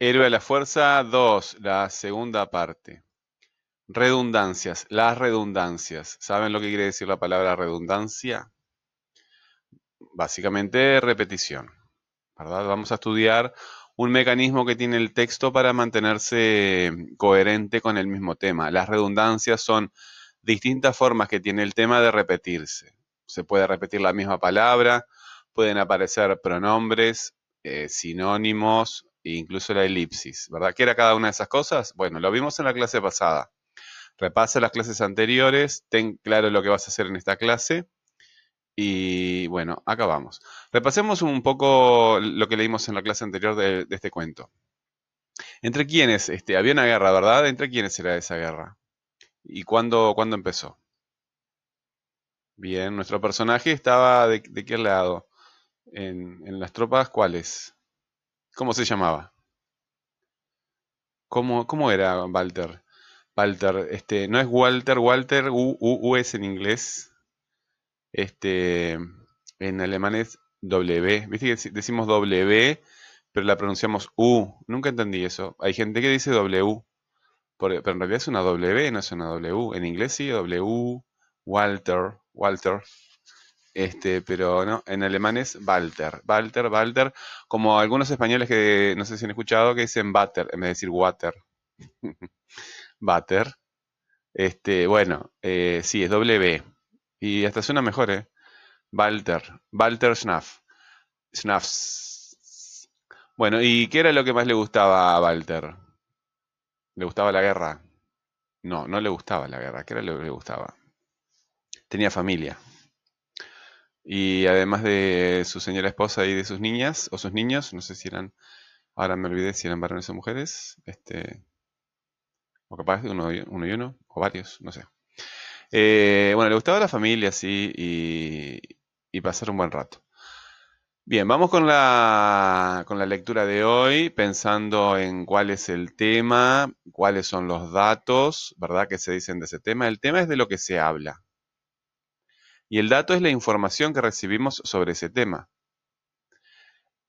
Héroe de la Fuerza 2, la segunda parte. Redundancias, las redundancias. ¿Saben lo que quiere decir la palabra redundancia? Básicamente repetición. ¿verdad? Vamos a estudiar un mecanismo que tiene el texto para mantenerse coherente con el mismo tema. Las redundancias son distintas formas que tiene el tema de repetirse. Se puede repetir la misma palabra, pueden aparecer pronombres, eh, sinónimos e incluso la elipsis, ¿verdad? ¿Qué era cada una de esas cosas? Bueno, lo vimos en la clase pasada. Repasa las clases anteriores, ten claro lo que vas a hacer en esta clase y bueno, acá vamos. Repasemos un poco lo que leímos en la clase anterior de, este cuento. ¿Entre quiénes? Este, había una guerra, ¿verdad? ¿Entre quiénes era esa guerra? ¿Y cuándo, cuándo empezó? Bien, nuestro personaje estaba de, qué lado? En, en, las tropas, ¿cuáles? ¿Cómo se llamaba? ¿Cómo, cómo era Walter? Walter, este, no es Walter, Walter, U, U, U es en inglés. Este, en alemán es W. Viste que decimos W, pero la pronunciamos U. Nunca entendí eso. Hay gente que dice W, pero en realidad es una W, no es una W. En inglés sí, W, Walter, Walter. Este, pero no, en alemán es Walter, Walter, Walter, como algunos españoles que no sé si han escuchado que dicen Butter en vez de decir water. Butter. Este, bueno, eh, sí, es W. Y hasta suena mejor, ¿eh? Walter, Walter Schnaff. Schnaffs. Bueno, ¿y qué era lo que más le gustaba a Walter? ¿Le gustaba la guerra? No, no le gustaba la guerra. ¿Qué era lo que le gustaba? Tenía familia. Y además de su señora esposa y de sus niñas, o sus niños, no sé si eran, ahora me olvidé si eran varones o mujeres, este, o capaz de uno, uno y uno, o varios, no sé. Eh, bueno, le gustaba la familia, sí, y, pasar un buen rato. Bien, vamos con la, con la lectura de hoy, pensando en cuál es el tema, cuáles son los datos, ¿verdad?, que se dicen de ese tema. El tema es de lo que se habla. Y el dato es la información que recibimos sobre ese tema.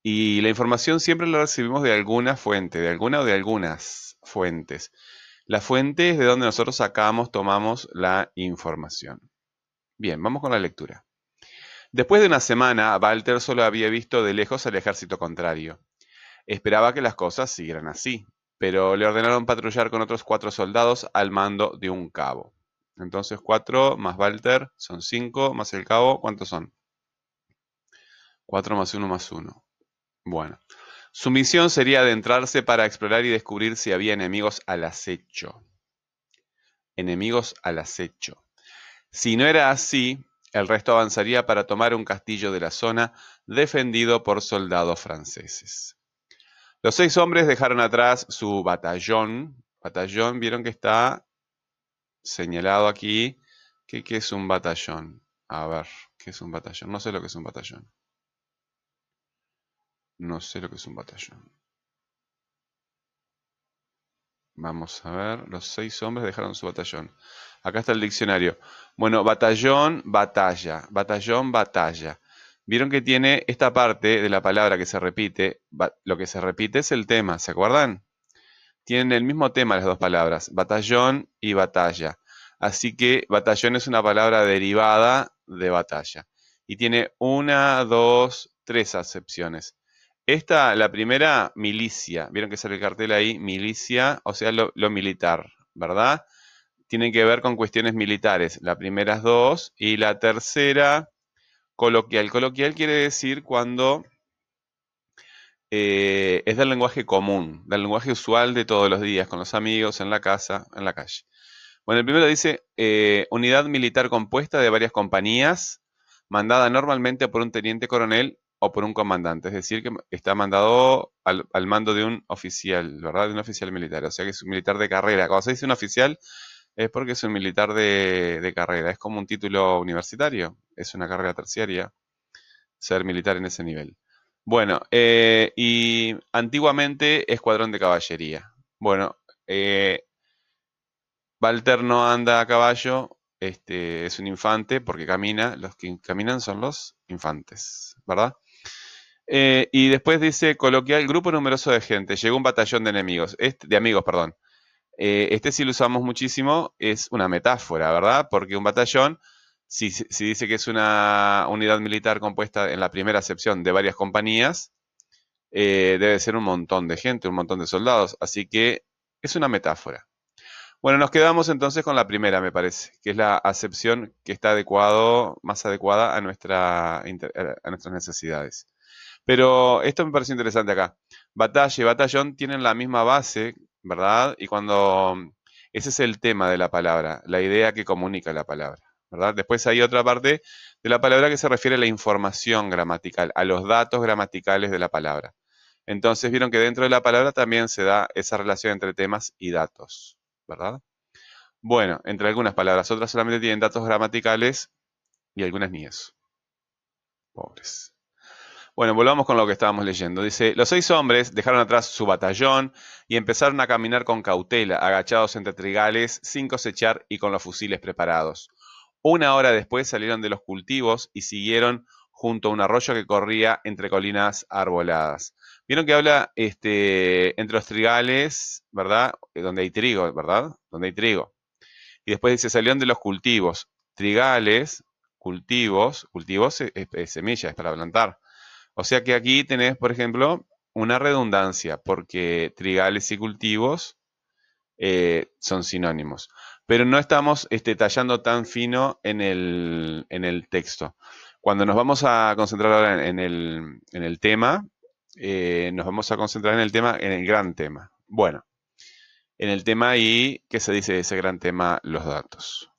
Y la información siempre la recibimos de alguna fuente, de alguna o de algunas fuentes. La fuente es de donde nosotros sacamos, tomamos la información. Bien, vamos con la lectura. Después de una semana, Walter solo había visto de lejos al ejército contrario. Esperaba que las cosas siguieran así, pero le ordenaron patrullar con otros cuatro soldados al mando de un cabo. Entonces, cuatro más Walter son cinco, más el cabo, ¿cuántos son? Cuatro más uno más uno. Bueno, su misión sería adentrarse para explorar y descubrir si había enemigos al acecho. Enemigos al acecho. Si no era así, el resto avanzaría para tomar un castillo de la zona defendido por soldados franceses. Los seis hombres dejaron atrás su batallón. Batallón, vieron que está señalado aquí. ¿Qué, ¿Qué es un batallón? A ver, ¿qué es un batallón? No sé lo que es un batallón. No sé lo que es un batallón. Vamos a ver, los seis hombres dejaron su batallón. Acá está el diccionario. Bueno, batallón, batalla. Batallón, batalla. Vieron que tiene esta parte de la palabra que se repite. Lo que se repite es el tema, ¿se acuerdan? Tienen el mismo tema las dos palabras, batallón y batalla. Así que batallón es una palabra derivada de batalla. Y tiene una, dos, tres acepciones. Esta, la primera, milicia. Vieron que sale el cartel ahí, milicia, o sea, lo, militar, ¿verdad? Tienen que ver con cuestiones militares. La primera dos y la tercera, coloquial. Coloquial quiere decir cuando eh, es del lenguaje común, del lenguaje usual de todos los días, con los amigos, en la casa, en la calle. Bueno, el primero dice eh, unidad militar compuesta de varias compañías, mandada normalmente por un teniente coronel o por un comandante, es decir, que está mandado al, mando de un oficial, ¿verdad? De un oficial militar, o sea que es un militar de carrera. Cuando se dice un oficial es porque es un militar de, carrera, es como un título universitario, es una carrera terciaria ser militar en ese nivel. Bueno, eh, y antiguamente escuadrón de caballería. Bueno, eh, Walter no anda a caballo, este, es un infante porque camina, los que caminan son los infantes, ¿verdad? Eh, y después dice coloquial, grupo numeroso de gente, llegó un batallón de enemigos, este, de amigos, perdón. Eh, este sí lo usamos muchísimo, es una metáfora, ¿verdad? Porque un batallón, si, dice que es una unidad militar compuesta en la primera acepción de varias compañías, eh, debe ser un montón de gente, un montón de soldados, así que es una metáfora. Bueno, nos quedamos entonces con la primera, me parece, que es la acepción que está adecuado, más adecuada a, nuestra, a nuestras necesidades. Pero esto me parece interesante acá. Batalla y batallón tienen la misma base, ¿verdad? Y cuando... Ese es el tema de la palabra, la idea que comunica la palabra, ¿verdad? Después hay otra parte de la palabra que se refiere a la información gramatical, a los datos gramaticales de la palabra. Entonces vieron que dentro de la palabra también se da esa relación entre temas y datos, ¿verdad? Bueno, entre algunas palabras, otras solamente tienen datos gramaticales y algunas ni eso. Pobres. Bueno, volvamos con lo que estábamos leyendo. Dice, los seis hombres dejaron atrás su batallón y empezaron a caminar con cautela, agachados entre trigales, sin cosechar y con los fusiles preparados. Una hora después salieron de los cultivos y siguieron junto a un arroyo que corría entre colinas arboladas. Vieron que habla este, entre los trigales, ¿verdad? Eh, donde hay trigo, ¿verdad? Donde hay trigo. Y después dice, salieron de los cultivos. Trigales, cultivos, cultivos es semillas, es para plantar. O sea que aquí tenés, por ejemplo, una redundancia, porque trigales y cultivos eh, son sinónimos. Pero no estamos este, tallando tan fino en el, texto. Cuando nos vamos a concentrar ahora en el, tema, eh, nos vamos a concentrar en el tema, en el gran tema. Bueno, en el tema y, ¿qué se dice de ese gran tema? Los datos.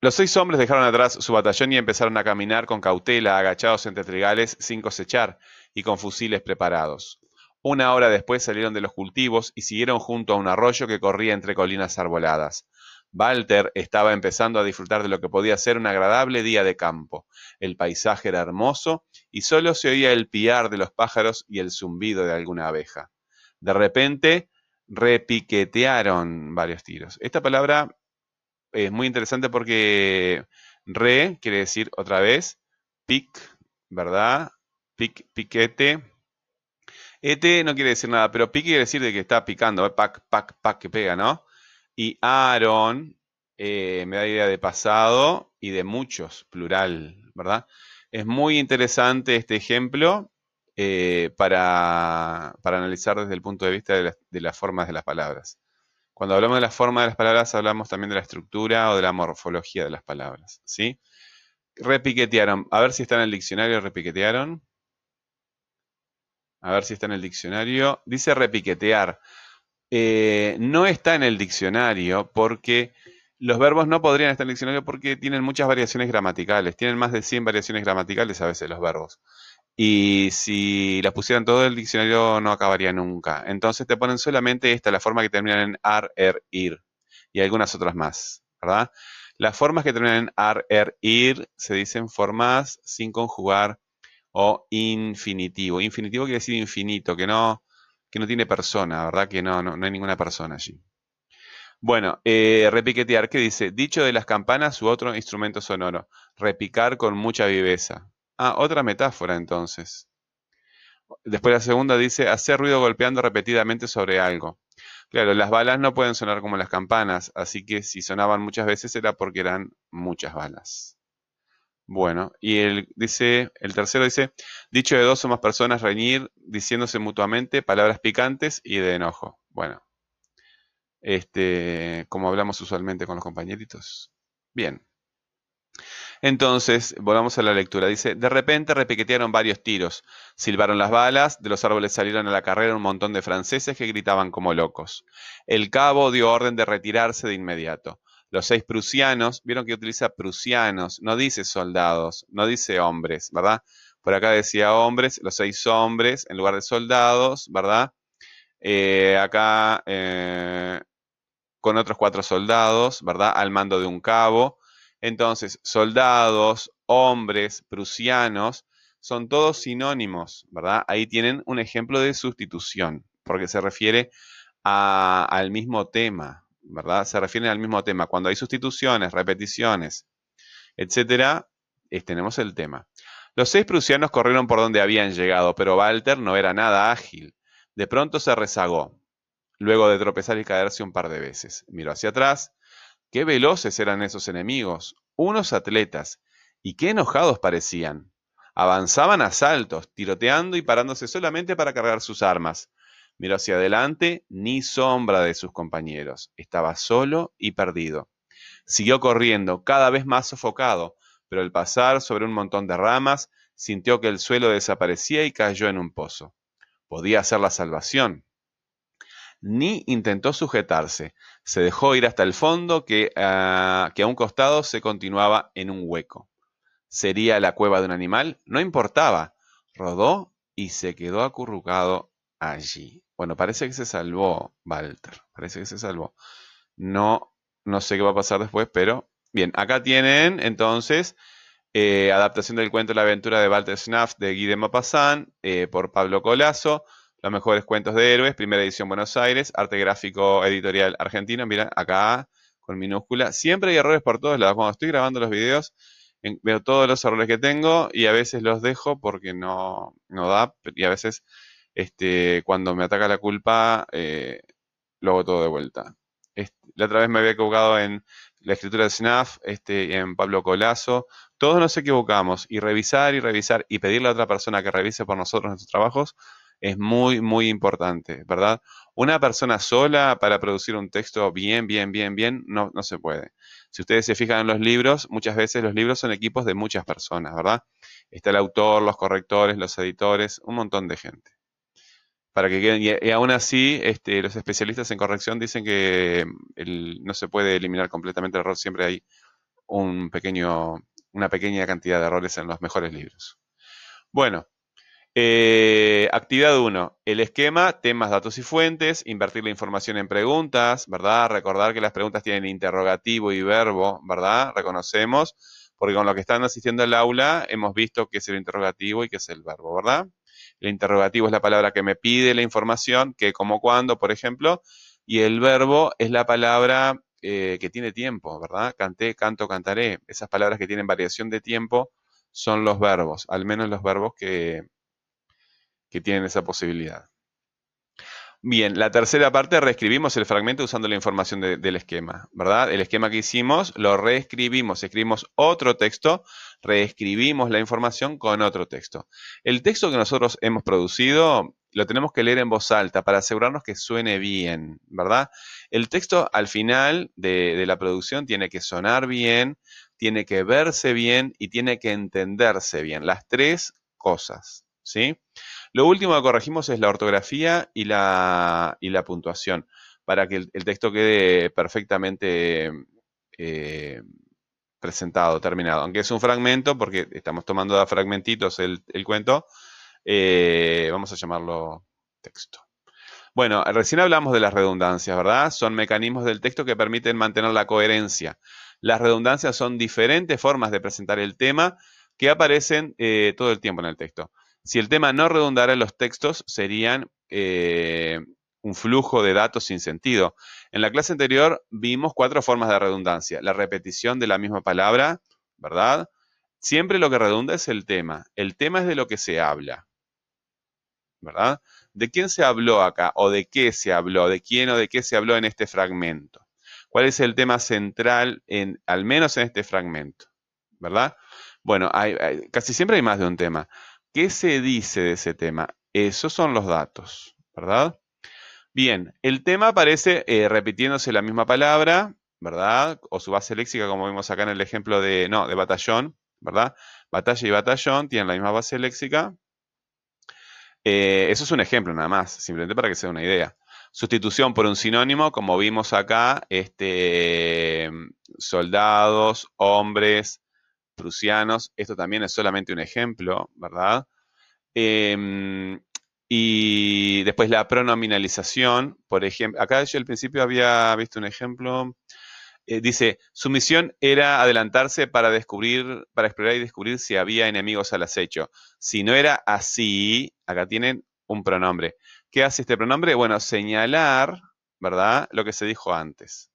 Los seis hombres dejaron atrás su batallón y empezaron a caminar con cautela, agachados entre trigales, sin cosechar y con fusiles preparados. Una hora después salieron de los cultivos y siguieron junto a un arroyo que corría entre colinas arboladas. Walter estaba empezando a disfrutar de lo que podía ser un agradable día de campo. El paisaje era hermoso y solo se oía el piar de los pájaros y el zumbido de alguna abeja. De repente repiquetearon varios tiros. Esta palabra es muy interesante porque re quiere decir otra vez pic, ¿verdad? Pic, piquete. Ete no quiere decir nada, pero pique quiere decir de que está picando, ¿eh? pac, pac, pac, que pega, ¿no? Y Aaron eh, me da idea de pasado y de muchos, plural, ¿verdad? Es muy interesante este ejemplo eh, para, analizar desde el punto de vista de las formas de las palabras. Cuando hablamos de la forma de las palabras, hablamos también de la estructura o de la morfología de las palabras. ¿sí? Repiquetearon. A ver si está en el diccionario, repiquetearon. A ver si está en el diccionario. Dice repiquetear. Eh, no está en el diccionario porque los verbos no podrían estar en el diccionario porque tienen muchas variaciones gramaticales. Tienen más de 100 variaciones gramaticales a veces los verbos. Y si las pusieran todo el diccionario no acabaría nunca. Entonces te ponen solamente esta, la forma que termina en ar, er, ir. Y algunas otras más, ¿verdad? Las formas que terminan en ar, er, ir se dicen formas sin conjugar o infinitivo. Infinitivo quiere decir infinito, que no, que no tiene persona, ¿verdad? Que no, no, hay ninguna persona allí. Bueno, eh, repiquetear, ¿qué dice? Dicho de las campanas u otro instrumento sonoro. Repicar con mucha viveza. Ah, otra metáfora entonces. Después la segunda dice hacer ruido golpeando repetidamente sobre algo. Claro, las balas no pueden sonar como las campanas, así que si sonaban muchas veces era porque eran muchas balas. Bueno, y el, dice, el tercero dice, dicho de dos o más personas reñir, diciéndose mutuamente palabras picantes y de enojo. Bueno, este, como hablamos usualmente con los compañeritos. Bien. Entonces, volvamos a la lectura. Dice, de repente repiquetearon varios tiros, silbaron las balas, de los árboles salieron a la carrera un montón de franceses que gritaban como locos. El cabo dio orden de retirarse de inmediato. Los seis prusianos, vieron que utiliza prusianos, no dice soldados, no dice hombres, ¿verdad? Por acá decía hombres, los seis hombres en lugar de soldados, ¿verdad? Eh, acá eh, con otros cuatro soldados, ¿verdad? Al mando de un cabo. Entonces, soldados, hombres, prusianos, son todos sinónimos, ¿verdad? Ahí tienen un ejemplo de sustitución, porque se refiere al mismo tema, ¿verdad? Se refieren al mismo tema. Cuando hay sustituciones, repeticiones, etcétera, tenemos el tema. Los seis prusianos corrieron por donde habían llegado, pero Walter no era nada ágil. De pronto se rezagó, luego de tropezar y caerse un par de veces. Miró hacia atrás. Qué veloces eran esos enemigos, unos atletas, y qué enojados parecían. Avanzaban a saltos, tiroteando y parándose solamente para cargar sus armas. Miró hacia adelante, ni sombra de sus compañeros. Estaba solo y perdido. Siguió corriendo, cada vez más sofocado, pero al pasar sobre un montón de ramas, sintió que el suelo desaparecía y cayó en un pozo. Podía ser la salvación. Ni intentó sujetarse, se dejó ir hasta el fondo que, ah, que a un costado se continuaba en un hueco. ¿Sería la cueva de un animal? No importaba. Rodó y se quedó acurrucado allí. Bueno, parece que se salvó Walter. Parece que se salvó. No, no sé qué va a pasar después, pero bien. Acá tienen entonces eh, adaptación del cuento La aventura de Walter Schnaff de Guy de Maupassant eh, por Pablo Colazo. Los mejores cuentos de héroes, primera edición Buenos Aires, arte gráfico editorial argentino. Mira, acá con minúscula. Siempre hay errores por todos lados. Cuando estoy grabando los videos, veo todos los errores que tengo y a veces los dejo porque no, no da. Y a veces este, cuando me ataca la culpa, eh, lo hago todo de vuelta. la otra vez me había equivocado en la escritura de SNAF, este, en Pablo Colazo. Todos nos equivocamos y revisar y revisar y pedirle a otra persona que revise por nosotros nuestros trabajos es muy, muy importante, ¿verdad? Una persona sola para producir un texto bien, bien, bien, bien, no, no se puede. Si ustedes se fijan en los libros, muchas veces los libros son equipos de muchas personas, ¿verdad? Está el autor, los correctores, los editores, un montón de gente para que queden. Y, aún así, este, los especialistas en corrección dicen que no se puede eliminar completamente el error, siempre hay un pequeño, una pequeña cantidad de errores en los mejores libros. Bueno, eh, actividad 1. El esquema, temas, datos y fuentes, invertir la información en preguntas, ¿verdad? Recordar que las preguntas tienen interrogativo y verbo, ¿verdad? Reconocemos, porque con lo que están asistiendo al aula hemos visto que es el interrogativo y que es el verbo, ¿verdad? El interrogativo es la palabra que me pide la información, que como cuando, por ejemplo, y el verbo es la palabra eh, que tiene tiempo, ¿verdad? Canté, canto, cantaré. Esas palabras que tienen variación de tiempo son los verbos, al menos los verbos que, que tienen esa posibilidad. Bien, la tercera parte reescribimos el fragmento usando la información del esquema, ¿verdad? El esquema que hicimos lo reescribimos, escribimos otro texto, reescribimos la información con otro texto. El texto que nosotros hemos producido lo tenemos que leer en voz alta para asegurarnos que suene bien, ¿verdad? El texto al final de, la producción tiene que sonar bien, tiene que verse bien y tiene que entenderse bien, las tres cosas, ¿sí? Lo último que corregimos es la ortografía y la, y la puntuación, para que el, texto quede perfectamente eh, presentado, terminado. Aunque es un fragmento, porque estamos tomando de fragmentitos el, cuento, eh, vamos a llamarlo texto. Bueno, recién hablamos de las redundancias, ¿verdad? Son mecanismos del texto que permiten mantener la coherencia. Las redundancias son diferentes formas de presentar el tema que aparecen eh, todo el tiempo en el texto. Si el tema no redundara en los textos, serían eh, un flujo de datos sin sentido. En la clase anterior vimos cuatro formas de redundancia. La repetición de la misma palabra, ¿verdad? Siempre lo que redunda es el tema. El tema es de lo que se habla, ¿verdad? ¿De quién se habló acá? ¿O de qué se habló? ¿De quién o de qué se habló en este fragmento? ¿Cuál es el tema central, en, al menos en este fragmento? ¿Verdad? Bueno, casi siempre hay más de un tema. ¿Qué se dice de ese tema? Esos son los datos, ¿verdad? Bien, el tema aparece eh, repitiéndose la misma palabra, ¿verdad? O su base léxica, como vimos acá en el ejemplo de, no, de batallón, ¿verdad? Batalla y batallón tienen la misma base léxica. Eh, eso es un ejemplo nada más, simplemente para que sea una idea. Sustitución por un sinónimo, como vimos acá, este, soldados, hombres, prusianos. Esto también es solamente un ejemplo, ¿verdad? Em, y después la pronominalización, por ejemplo, acá yo al principio había visto un ejemplo. Eh, dice, su misión era adelantarse para descubrir, para explorar y descubrir si había enemigos al acecho. Si no era así, acá tienen un pronombre. ¿Qué hace este pronombre? Bueno, señalar, ¿verdad? Lo que se dijo antes.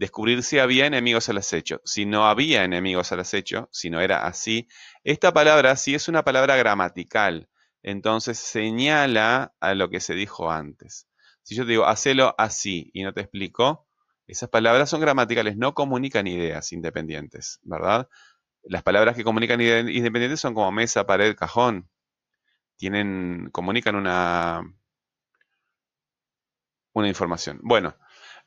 Descubrir si había enemigos al acecho. Si no había enemigos al acecho, si no era así, esta palabra sí es una palabra gramatical. Entonces señala a lo que se dijo antes. Si yo te digo, hacelo así y no te explico, esas palabras son gramaticales, no comunican ideas independientes, ¿verdad? Las palabras que comunican ideas independientes son como mesa, pared, cajón. Tienen, comunican una, una información. Bueno,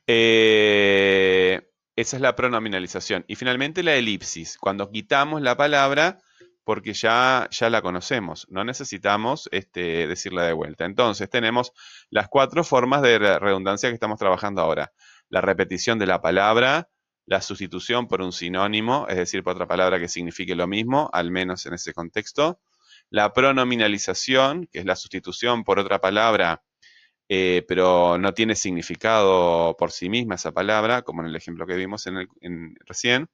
eh, esa es la pronominalización. Y finalmente la elipsis, cuando quitamos la palabra porque ya, ya la conocemos, no necesitamos este, decirla de vuelta. Entonces tenemos las cuatro formas de redundancia que estamos trabajando ahora. La repetición de la palabra, la sustitución por un sinónimo, es decir, por otra palabra que signifique lo mismo, al menos en ese contexto. La pronominalización, que es la sustitución por otra palabra, eh, pero no tiene significado por sí misma esa palabra, como en el ejemplo que vimos en recién.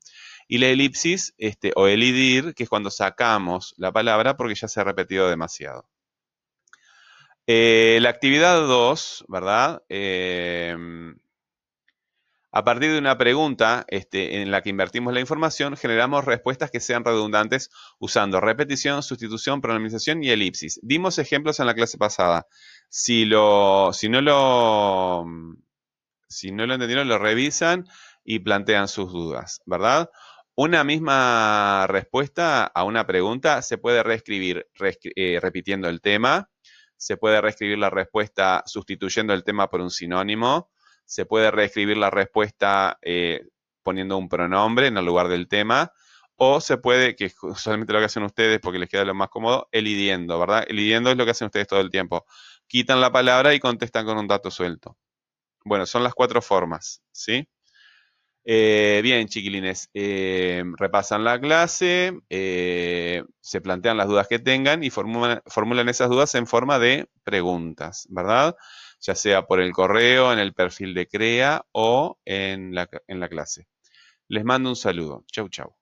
Y la elipsis este, o elidir, que es cuando sacamos la palabra porque ya se ha repetido demasiado. Eh, la actividad 2, ¿verdad? Em, a partir de una pregunta este, en la que invertimos la información, generamos respuestas que sean redundantes usando repetición, sustitución, pronomización y elipsis. Dimos ejemplos en la clase pasada. Si, no lo entendieron, lo revisan y plantean sus dudas, ¿verdad? Una misma respuesta a una pregunta se puede reescribir eh, repitiendo el tema, se puede reescribir la respuesta sustituyendo el tema por un sinónimo, se puede reescribir la respuesta eh, poniendo un pronombre en el lugar del tema, o se puede, que solamente lo que hacen ustedes porque les queda lo más cómodo, elidiendo, ¿verdad? Elidiendo es lo que hacen ustedes todo el tiempo. Quitan la palabra y contestan con un dato suelto. Bueno, son las cuatro formas, ¿sí? Eh, bien, chiquilines, eh, repasan la clase, se plantean las dudas que tengan y formulan, esas dudas en forma de preguntas, ¿verdad? Ya sea por el correo, en el perfil de CREA o en la, en la clase. Les mando un saludo. Chau, chau.